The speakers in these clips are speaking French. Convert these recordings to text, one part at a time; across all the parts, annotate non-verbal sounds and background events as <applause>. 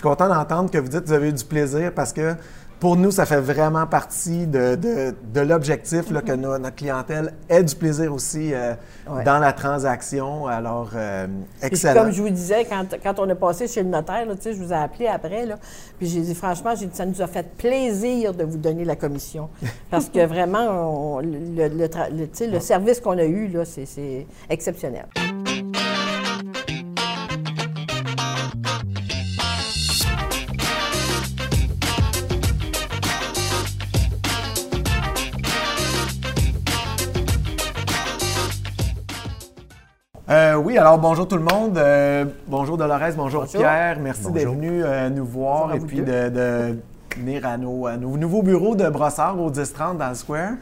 suis content d'entendre que vous dites que vous avez eu du plaisir parce que pour nous, ça fait vraiment partie de, de, l'objectif que notre clientèle ait du plaisir aussi euh, dans la transaction. Alors, euh, excellent. comme je vous disais, quand, quand, on est passé chez le notaire, là, je vous ai appelé après, là, puis j'ai dit franchement, dit, ça nous a fait plaisir de vous donner la commission. Parce que vraiment, le, le, le service qu'on a eu, c'est exceptionnel. Oui, alors bonjour tout le monde. Euh, bonjour Dolores, bonjour, Pierre. Merci d'être venu euh, nous voir et puis de, venir à nos, nouveaux bureaux de brossard au 1030 dans le Square.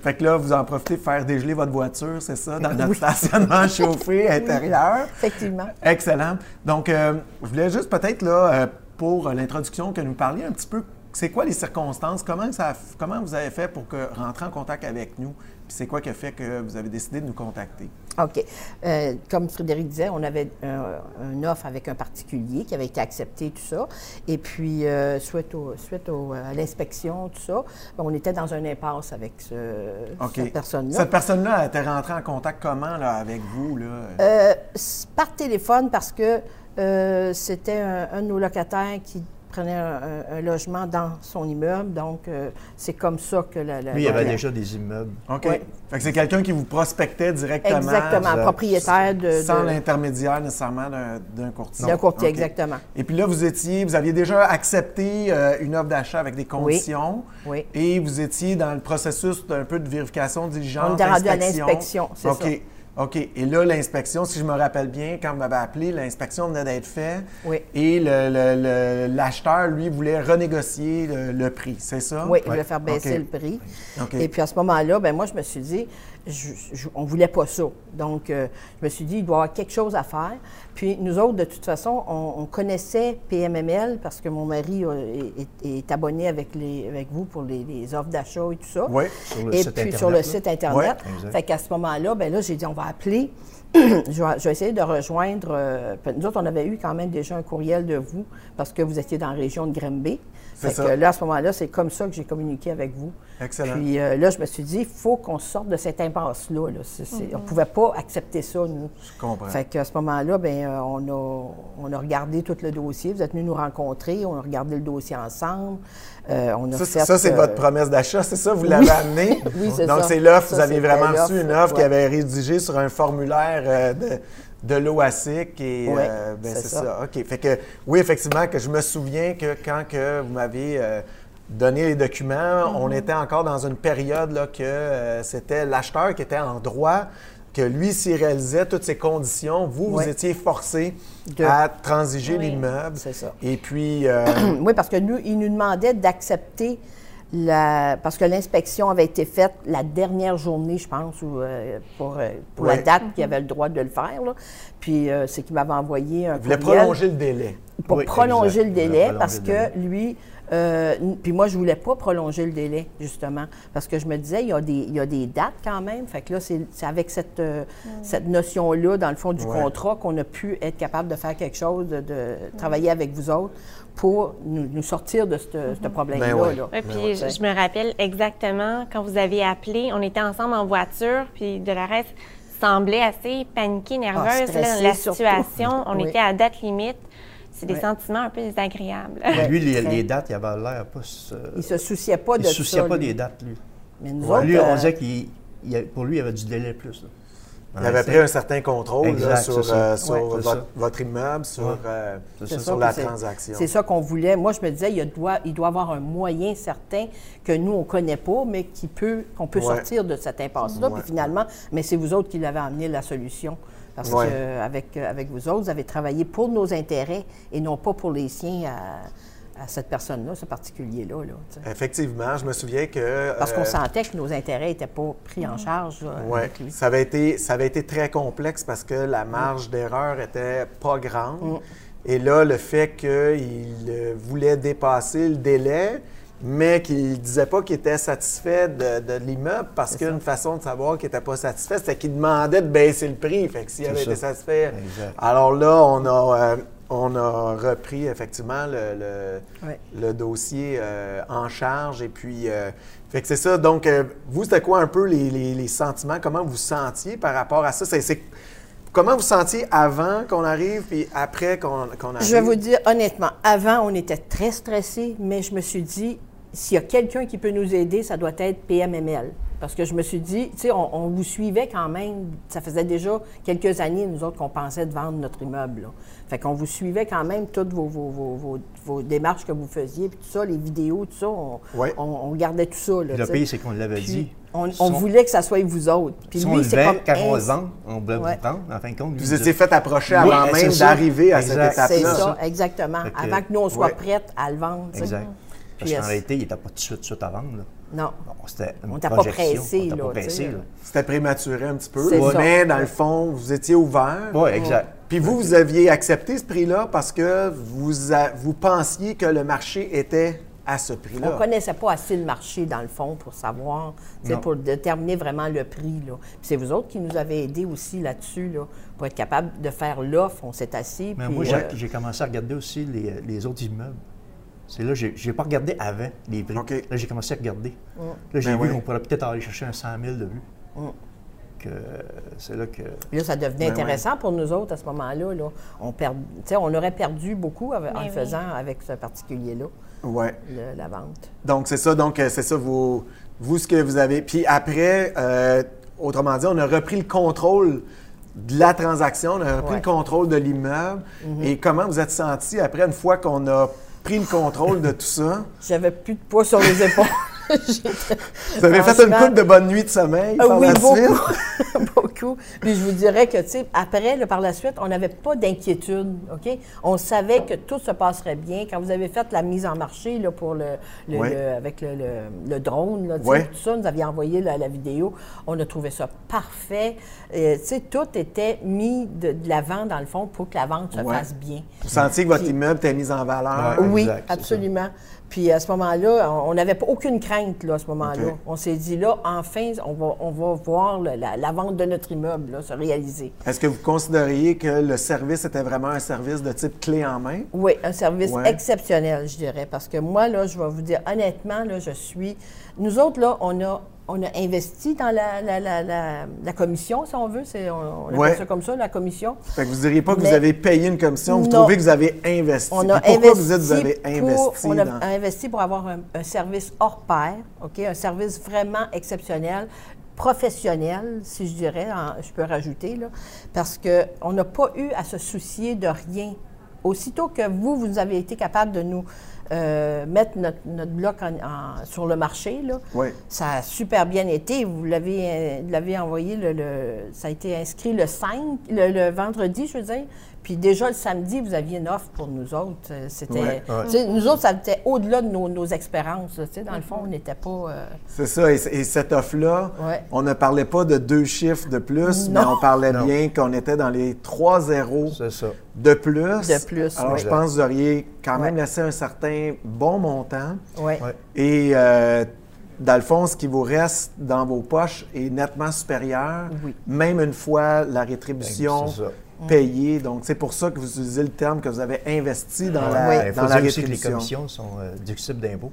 fait que là, vous en profitez de faire dégeler votre voiture, c'est ça, dans notre stationnement <laughs> chauffé intérieur. Effectivement. Excellent. Donc, je voulais juste peut-être, là, pour l'introduction, que nous parliez un petit peu c'est quoi les circonstances? Comment, ça, comment vous avez fait pour que, rentrer en contact avec nous? Puis c'est quoi qui a fait que vous avez décidé de nous contacter? OK. Euh, comme Frédéric disait, on avait un, offre avec un particulier qui avait été accepté, tout ça. Et puis, euh, suite, suite à l'inspection, tout ça, ben, on était dans un impasse avec cette personne-là. Cette personne-là était rentrée en contact comment là, avec vous? Là? Euh, par téléphone, parce que c'était un de nos locataires qui prenait un, logement dans son immeuble. Donc, euh, c'est comme ça que la. Lui, il y avait déjà des immeubles. OK. Fait que c'est quelqu'un qui vous prospectait directement. Exactement, propriétaire de. Sans l'intermédiaire nécessairement d'un courtier. D'un courtier, exactement. Et puis là, vous étiez, vous aviez déjà accepté euh, une offre d'achat avec des conditions. Oui. Et vous étiez dans le processus d'un peu de vérification diligence. On était rendu à l'inspection, c'est ça. OK. Et là, l'inspection, si je me rappelle bien, quand vous m'avez appelé, l'inspection venait d'être faite. Oui. Et l'acheteur, lui, voulait renégocier le, prix, c'est ça? Oui, il voulait faire baisser le prix. Et puis à ce moment-là, ben moi, je me suis dit, on ne voulait pas ça. Donc, euh, je me suis dit, il doit y avoir quelque chose à faire. Puis, nous autres, de toute façon, on, connaissait PMML parce que mon mari est, abonné avec, les, avec vous pour les, offres d'achat et tout ça. Oui, sur le et site puis, Internet. sur le site Internet. fait qu'à ce moment-là, ben là, j'ai dit, on va appeler. Je, vais, essayer de rejoindre. Euh, nous autres, on avait eu quand même déjà un courriel de vous parce que vous étiez dans la région de Grimby. Fait que là, à ce moment-là, c'est comme ça que j'ai communiqué avec vous. Excellent. Puis euh, là, je me suis dit, il faut qu'on sorte de cette impasse-là. On ne pouvait pas accepter ça, nous. Je comprends. Fait qu'à ce moment-là, ben, euh, on, a, on a regardé tout le dossier. Vous êtes venus nous rencontrer, on a regardé le dossier ensemble. Euh, on a ça, ça c'est votre promesse d'achat, c'est ça? Vous l'avez amené? <laughs> oui, c'est ça. Donc, c'est l'offre. Vous avez vraiment reçu une offre qui avait rédigé sur un formulaire de de l'OASIC et ben, c'est ça. OK. Fait que oui, effectivement, que je me souviens que quand que vous m'aviez donner les documents. On mhm. était encore dans une période là, que euh, c'était l'acheteur qui était en droit, que lui, s'il réalisait toutes ces conditions, vous, vous étiez forcé à transiger l'immeuble. C'est ça. Et puis. Euh, <clears throat> oui, parce que nous, il nous demandait d'accepter. La, parce que l'inspection avait été faite la dernière journée, je pense, euh, pour, pour la date qu'il avait le droit de le faire. Puis c'est qu'il m'avait envoyé un. Il voulait prolonger le délai. Pour prolonger le délai, parce que lui, euh, puis moi, je voulais pas prolonger le délai, justement, parce que je me disais, il y a des, il y a des dates quand même. Fait que là, c'est avec cette, euh, mm. cette notion-là, dans le fond du contrat, qu'on a pu être capable de faire quelque chose, de, travailler avec vous autres pour nous, sortir de ce mm-hmm. problème-là. Ben puis je, me rappelle exactement quand vous avez appelé, on était ensemble en voiture, puis de la reste semblait assez paniquée, nerveuse, ah, la situation. On était à date limite. C'est des sentiments un peu désagréables. lui, <laughs> les, dates, il avait l'air pas. il se souciait pas de ça. Il se souciait pas des dates, lui. Mais nous autres, lui, on euh, disait qu'il, pour lui, il y avait du délai plus. Il avait pris un certain contrôle sur, euh, votre, immeuble, sur, euh, sur la transaction. C'est ça qu'on voulait. Moi, je me disais, il doit, il doit avoir un moyen certain que nous, on ne connaît pas, mais qui peut, qu'on peut sortir de cette impasse-là. Puis finalement, mais c'est vous autres qui l'avez amené la solution. Parce qu'avec avec vous autres, vous avez travaillé pour nos intérêts et non pas pour les siens à, cette personne-là, ce particulier-là. Effectivement, je me souviens que... Parce qu'on euh, sentait que nos intérêts n'étaient pas pris en charge. Oui, ça, avait été, ça avait été très complexe parce que la marge d'erreur était pas grande. Mm. Et là, le fait qu'il euh, voulait dépasser le délai, mais qu'il ne disait pas qu'il était satisfait de, l'immeuble parce qu'une façon de savoir qu'il n'était pas satisfait, c'était qu'il demandait de baisser le prix. Fait que s'il avait été satisfait. Alors là, on a, euh, on a repris effectivement le, le, dossier euh, en charge. Et puis, euh, fait que c'est ça. Donc, euh, vous, c'était quoi un peu les, les, sentiments? Comment vous sentiez par rapport à ça? C'est, comment vous sentiez avant qu'on arrive puis après qu'on, arrive? Je vais vous dire honnêtement, avant, on était très stressés, mais je me suis dit, s'il y a quelqu'un qui peut nous aider, ça doit être PMML. Parce que je me suis dit, tu sais, on, vous suivait quand même. Ça faisait déjà quelques années, nous autres, qu'on pensait de vendre notre immeuble. Fait qu'on vous suivait quand même toutes vos, vos, démarches que vous faisiez, puis tout ça, les vidéos, tout ça. On, on, gardait tout ça. le pire, c'est qu'on l'avait dit. On, voulait que ça soit vous autres. Puis lui, c'est comme. Quand on vend, on voulait vous prendre, en fin de compte. Vous étiez fait approcher avant même d'arriver à cette étape-là. C'est ça, exactement. avant que nous, on soit prêts à le vendre. Exact. Parce qu'en réalité, il n'était pas tout de suite, à vendre. Là. Non. c'était on n'était pas pressé. C'était prématuré un petit peu, mais dans le fond, vous étiez ouvert. Oui, exact. Puis vous, vous aviez accepté ce prix-là parce que vous, vous pensiez que le marché était à ce prix-là. On ne connaissait pas assez le marché, dans le fond, pour savoir, pour déterminer vraiment le prix. c'est vous autres qui nous avez aidés aussi là-dessus, là, pour être capable de faire l'offre. On s'est assis. Mais moi, euh, j'ai commencé à regarder aussi les, les autres immeubles. C'est là, je n'ai pas regardé avant les prix. Là, j'ai commencé à regarder. Là, j'ai ben vu qu'on pourrait peut-être aller chercher un 100 000 de vues. c'est là que. Là, ça devenait ben intéressant pour nous autres à ce moment-là. Là. On, perd, on aurait perdu beaucoup en ben faisant avec ce particulier-là. Ouais. la vente. Donc, c'est ça. Donc, euh, c'est ça, vous, vous, ce que vous avez. Puis après, euh, autrement dit, on a repris le contrôle de la transaction, on a repris le contrôle de l'immeuble. Mm-hmm. Et comment vous êtes senti après, une fois qu'on a pris le contrôle de tout ça. J'avais plus de poids sur les épaules. Vous avez fait une coupe de bonne nuit de sommeil par oui, beaucoup, <laughs> beaucoup. Puis je vous dirais que, tu sais, après, par la suite, on n'avait pas d'inquiétude, OK? On savait que tout se passerait bien. Quand vous avez fait la mise en marché là, pour le, avec le, drone, là, tout ça, nous aviez envoyé la, vidéo, on a trouvé ça parfait. Euh, tu sais, tout était mis de, l'avant, dans le fond, pour que la vente se fasse bien. Vous sentiez que votre immeuble était mis en valeur? oui, absolument. Puis à ce moment-là, on n'avait aucune crainte là, à ce moment-là. On s'est dit là, enfin, on va, on va voir la, vente de notre immeuble se réaliser. Est-ce que vous considériez que le service était vraiment un service de type clé en main? Oui, un service exceptionnel, je dirais. Parce que moi, là, je vais vous dire honnêtement, là, je suis. Nous autres, là, on a on a investi dans la, la, commission, si on veut. On, on appelle ça comme ça, la commission. Fait que vous ne diriez pas que vous avez payé une commission, vous trouvez que vous avez investi. On a pourquoi vous dites que vous avez investi? on a investi pour avoir un, service hors pair, OK? un service vraiment exceptionnel professionnel, si je dirais, je peux rajouter, là, parce qu'on n'a pas eu à se soucier de rien. Aussitôt que vous, vous avez été capable de nous euh, mettre notre, bloc sur le marché. Là. Ça a super bien été. Vous l'avez, euh, envoyé, le, ça a été inscrit le 5, le vendredi, je veux dire. Puis déjà, le samedi, vous aviez une offre pour nous autres. Euh, c'était, Nous autres, ça était au-delà de nos, expériences. Dans le fond, on n'était pas... Euh, C'est ça. Et, cette offre-là, on ne parlait pas de deux chiffres de plus, mais on parlait bien qu'on était dans les trois zéros de plus. De plus, Alors, je pense que vous auriez quand même laissé un certain bon montant. Oui. Et... Euh, dans le fond, ce qui vous reste dans vos poches est nettement supérieur, même une fois la rétribution payé. Donc, c'est pour ça que vous utilisez le terme que vous avez investi dans la, dans la rétribution. que les commissions sont euh, déductibles d'impôts.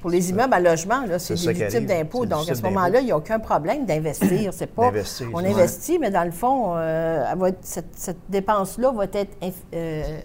Pour les immeubles à logement, c'est déductible d'impôts. Donc, à ce moment-là, il n'y a aucun problème d'investir. C'est pas. On investit, mais dans le fond, euh, cette, dépense-là va être. Euh,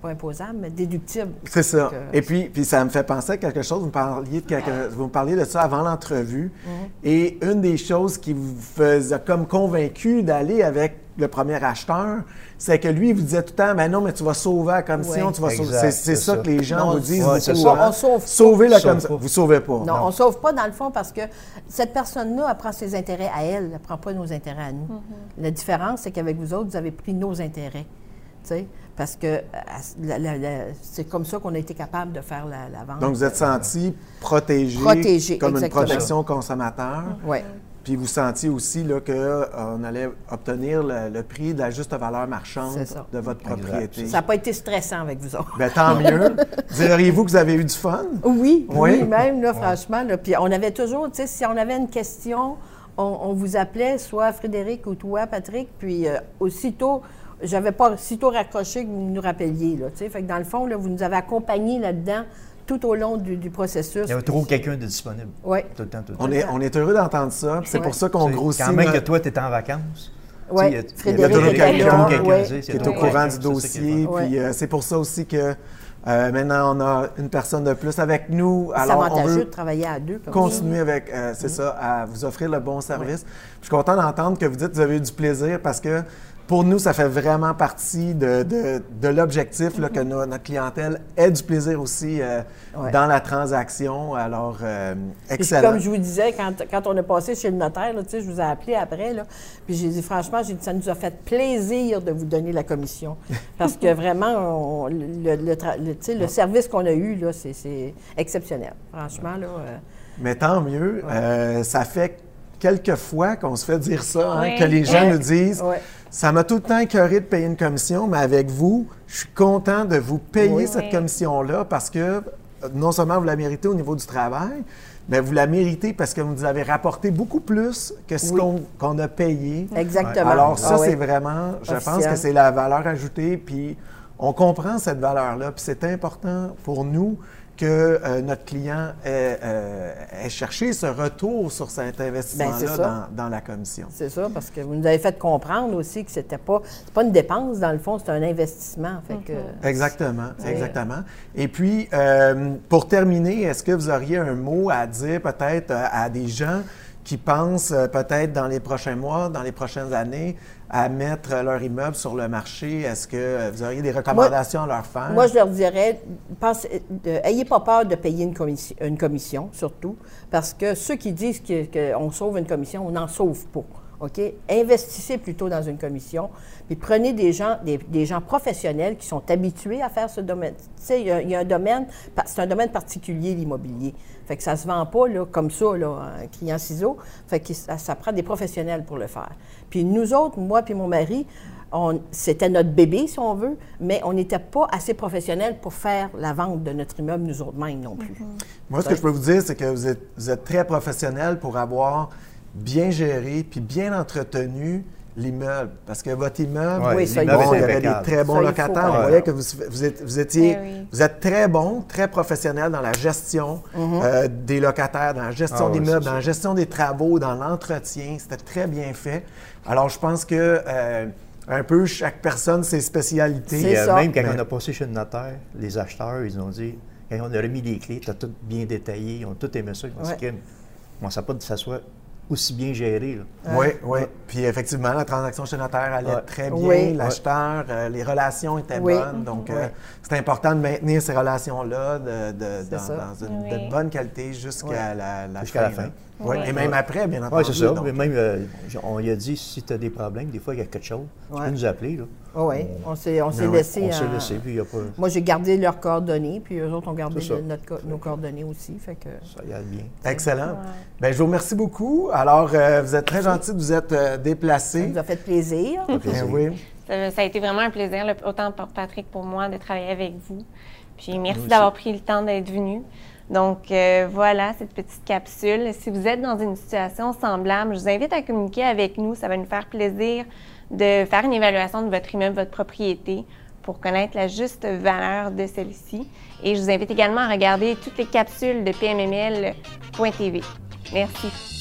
pas imposable, mais déductible. C'est ça. Et puis, puis, ça me fait penser à quelque chose. Vous me parliez de, vous me parliez de ça avant l'entrevue. Mm-hmm. Et une des choses qui vous faisait comme convaincu d'aller avec le premier acheteur, c'est que lui, il vous disait tout le temps, mais non, mais tu vas sauver la commission, tu vas sauver. C'est ça, que les gens vous disent. Ouais, on sauve Sauver la commission. Vous ne sauvez pas. Non, on ne sauve pas dans le fond parce que cette personne-là, elle prend ses intérêts à elle, elle ne prend pas nos intérêts à nous. Mm-hmm. La différence, c'est qu'avec vous autres, vous avez pris nos intérêts. Parce que euh, c'est comme ça qu'on a été capable de faire la, vente. Donc, vous êtes senti protégé, protégé comme une protection consommateur. Oui. Puis vous sentiez aussi qu'on euh, allait obtenir le, prix de la juste valeur marchande de votre propriété. Ça n'a pas été stressant avec vous autres. Bien, tant mieux. <laughs> Diriez-vous que vous avez eu du fun? Oui, oui, même, là, franchement. puis on avait toujours, tu sais, si on avait une question, on, vous appelait, soit Frédéric ou toi, Patrick, puis euh, aussitôt j'avais pas sitôt raccroché que vous nous rappeliez. Là, fait que dans le fond, là, vous nous avez accompagnés là-dedans tout au long du, processus. Il y a toujours quelqu'un de disponible. Oui. Tout le temps, tout le temps. On est, on est heureux d'entendre ça. C'est pour ça qu'on grossit. Quand même que toi, tu es en vacances. Oui, Frédéric il y a quelqu'un qui est au courant du dossier. Puis euh, c'est pour ça aussi que euh, maintenant, on a une personne de plus avec nous. Alors, on veut de travailler à deux. continuer avec, euh, c'est ça, à vous offrir le bon service. Je suis content d'entendre que vous dites que vous avez eu du plaisir parce que pour nous, ça fait vraiment partie de, de, l'objectif que notre clientèle ait du plaisir aussi euh, dans la transaction. Alors, euh, excellent. comme je vous disais, quand, quand, on est passé chez le notaire, là, je vous ai appelé après, là, puis j'ai dit franchement, j'ai dit, ça nous a fait plaisir de vous donner la commission. Parce que vraiment, le, le, le, service qu'on a eu, là, c'est, exceptionnel. Franchement, là. Euh, Mais tant mieux. ça fait quelques fois qu'on se fait dire ça, hein, que les gens nous disent ça m'a tout le temps écœuré de payer une commission, mais avec vous, je suis content de vous payer cette commission-là parce que non seulement vous la méritez au niveau du travail, mais vous la méritez parce que vous nous avez rapporté beaucoup plus que ce qu'on a payé. Exactement. Alors ça, ah c'est vraiment, je pense que c'est la valeur ajoutée, puis on comprend cette valeur-là, puis c'est important pour nous que euh, notre client euh, ait, cherché ce retour sur cet investissement-là dans, la commission. C'est ça, parce que vous nous avez fait comprendre aussi que c'était pas, pas une dépense, dans le fond, c'est un investissement. Fait que, mm-hmm. Exactement, exactement. Et puis, euh, pour terminer, est-ce que vous auriez un mot à dire peut-être à des gens qui pensent peut-être dans les prochains mois, dans les prochaines années, à mettre leur immeuble sur le marché? Est-ce que vous auriez des recommandations à leur faire? Moi, je leur dirais, pensez, ayez pas peur de payer une commission, une commission, surtout, parce que ceux qui disent qu'on sauve une commission, on n'en sauve pas. OK? Investissez plutôt dans une commission, puis prenez des gens, des, gens professionnels qui sont habitués à faire ce domaine. Tu sais, il y, a un domaine, c'est un domaine particulier, l'immobilier. Fait que ça se vend pas là, comme ça, là, en criant ciseaux. Fait que ça, prend des professionnels pour le faire. Puis nous autres, moi puis mon mari, c'était notre bébé, si on veut, mais on n'était pas assez professionnels pour faire la vente de notre immeuble nous autres mêmes non plus. Mm-hmm. Moi, ce que je peux vous dire, c'est que vous êtes, vous êtes très professionnels pour avoir bien géré puis bien entretenu l'immeuble. Parce que votre immeuble, oui, il y avait des très bons locataires. On voyait que vous, vous, êtes, vous étiez, eh vous êtes très bon, très professionnel dans la gestion mhm. euh, des locataires, dans la gestion ah des immeubles, dans la gestion des travaux, dans l'entretien. C'était très bien fait. Alors, je pense que euh, un peu chaque personne ses spécialités. Euh, même quand on a passé chez le notaire, les acheteurs, ils ont dit, quand on a remis les clés, tu as tout bien détaillé, ils ont tout aimé ça. Ils ont dit, moi, ça pas que ça soit aussi bien géré. Oui, oui. Puis effectivement, la transaction chez notaire allait très bien. L'acheteur, euh, les relations étaient bonnes. Donc, euh, c'est important de maintenir ces relations-là de, dans, une de bonne qualité jusqu'à la, la, fin. la fin. Oui, et même après, bien entendu. Oui, c'est ça. Mais même, euh, on lui a dit, si tu as des problèmes, des fois, il y a quelque chose, tu peux nous appeler. Là. oui, on, s'est on s'est laissé. On s'est laissé, puis il n'y a pas... Moi, j'ai gardé leurs coordonnées, puis eux autres ont gardé notre, nos coordonnées aussi. Fait que... Ça y a bien. Excellent. Bien, je vous remercie beaucoup. Alors, euh, vous êtes très gentil de vous être euh, déplacé. Ça nous a fait plaisir. plaisir. oui. Ça, a été vraiment un plaisir, autant pour Patrick pour moi, de travailler avec vous. Puis merci d'avoir pris le temps d'être venu. Donc euh, voilà cette petite capsule. Si vous êtes dans une situation semblable, je vous invite à communiquer avec nous. Ça va nous faire plaisir de faire une évaluation de votre immeuble, votre propriété, pour connaître la juste valeur de celle-ci. Et je vous invite également à regarder toutes les capsules de pmml.tv. Merci.